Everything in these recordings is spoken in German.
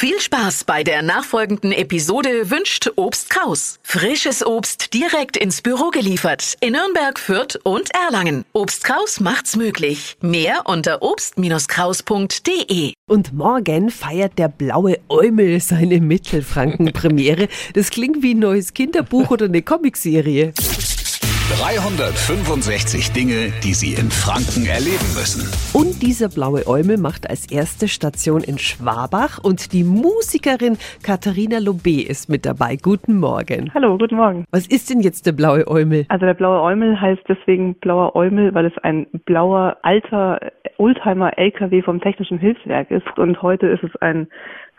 Viel Spaß bei der nachfolgenden Episode wünscht Obst Kraus. Frisches Obst direkt ins Büro geliefert in Nürnberg, Fürth und Erlangen. Obst Kraus macht's möglich. Mehr unter obst-kraus.de. Und morgen feiert der blaue Eumel seine Mittelfranken-Premiere. Das klingt wie ein neues Kinderbuch oder eine Comicserie. 365 Dinge, die Sie in Franken erleben müssen. Und dieser blaue Eumel macht als erste Station in Schwabach und die Musikerin Katharina Lobé ist mit dabei. Guten Morgen. Hallo, guten Morgen. Was ist denn jetzt der blaue Eumel? Also der blaue Eumel heißt deswegen blauer Eumel, weil es ein blauer alter Oldtimer LKW vom Technischen Hilfswerk ist und heute ist es ein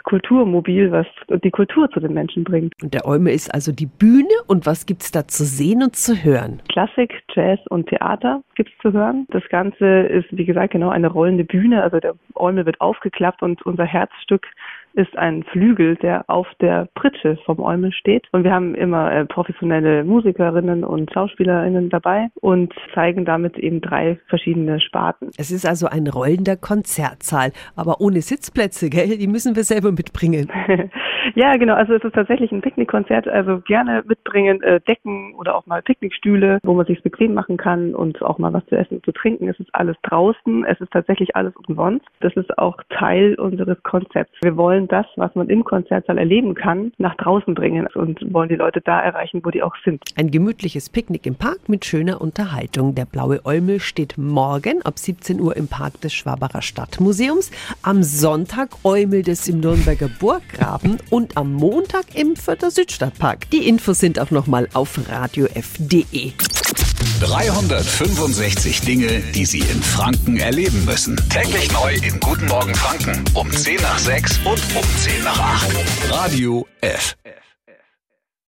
Kulturmobil, was die Kultur zu den Menschen bringt. Und der Eumel ist also die Bühne und was gibt's da zu sehen und zu hören? Klassik, Jazz und Theater gibt's zu hören. Das Ganze ist, wie gesagt, genau eine rollende Bühne. Also der Eumel wird aufgeklappt und unser Herzstück ist ein Flügel, der auf der Pritsche vom Eumel steht. Und wir haben immer äh, professionelle Musikerinnen und Schauspielerinnen dabei und zeigen damit eben drei verschiedene Sparten. Es ist also ein rollender Konzertsaal, aber ohne Sitzplätze, gell? Die müssen wir selber mitbringen. ja, genau. Also es ist tatsächlich ein Picknickkonzert. Also gerne mitbringen äh, Decken oder auch mal Picknickstühle, wo man sich bequem machen kann und auch mal was zu essen und zu trinken. Es ist alles draußen. Es ist tatsächlich alles umsonst. Das ist auch Teil unseres Konzepts. Wir wollen das, was man im Konzertsaal erleben kann, nach draußen bringen und wollen die Leute da erreichen, wo die auch sind. Ein gemütliches Picknick im Park mit schöner Unterhaltung. Der Blaue Eumel steht morgen ab 17 Uhr im Park des Schwabacher Stadtmuseums. Am Sonntag äumelt es im Nürnberger Burggraben und am Montag im Fürther Südstadtpark. Die Infos sind auch nochmal auf radiof.de. 365 Dinge, die Sie in Franken erleben müssen. Täglich neu in Guten Morgen Franken um 10 nach 6 und um 10 nach 8. Radio F.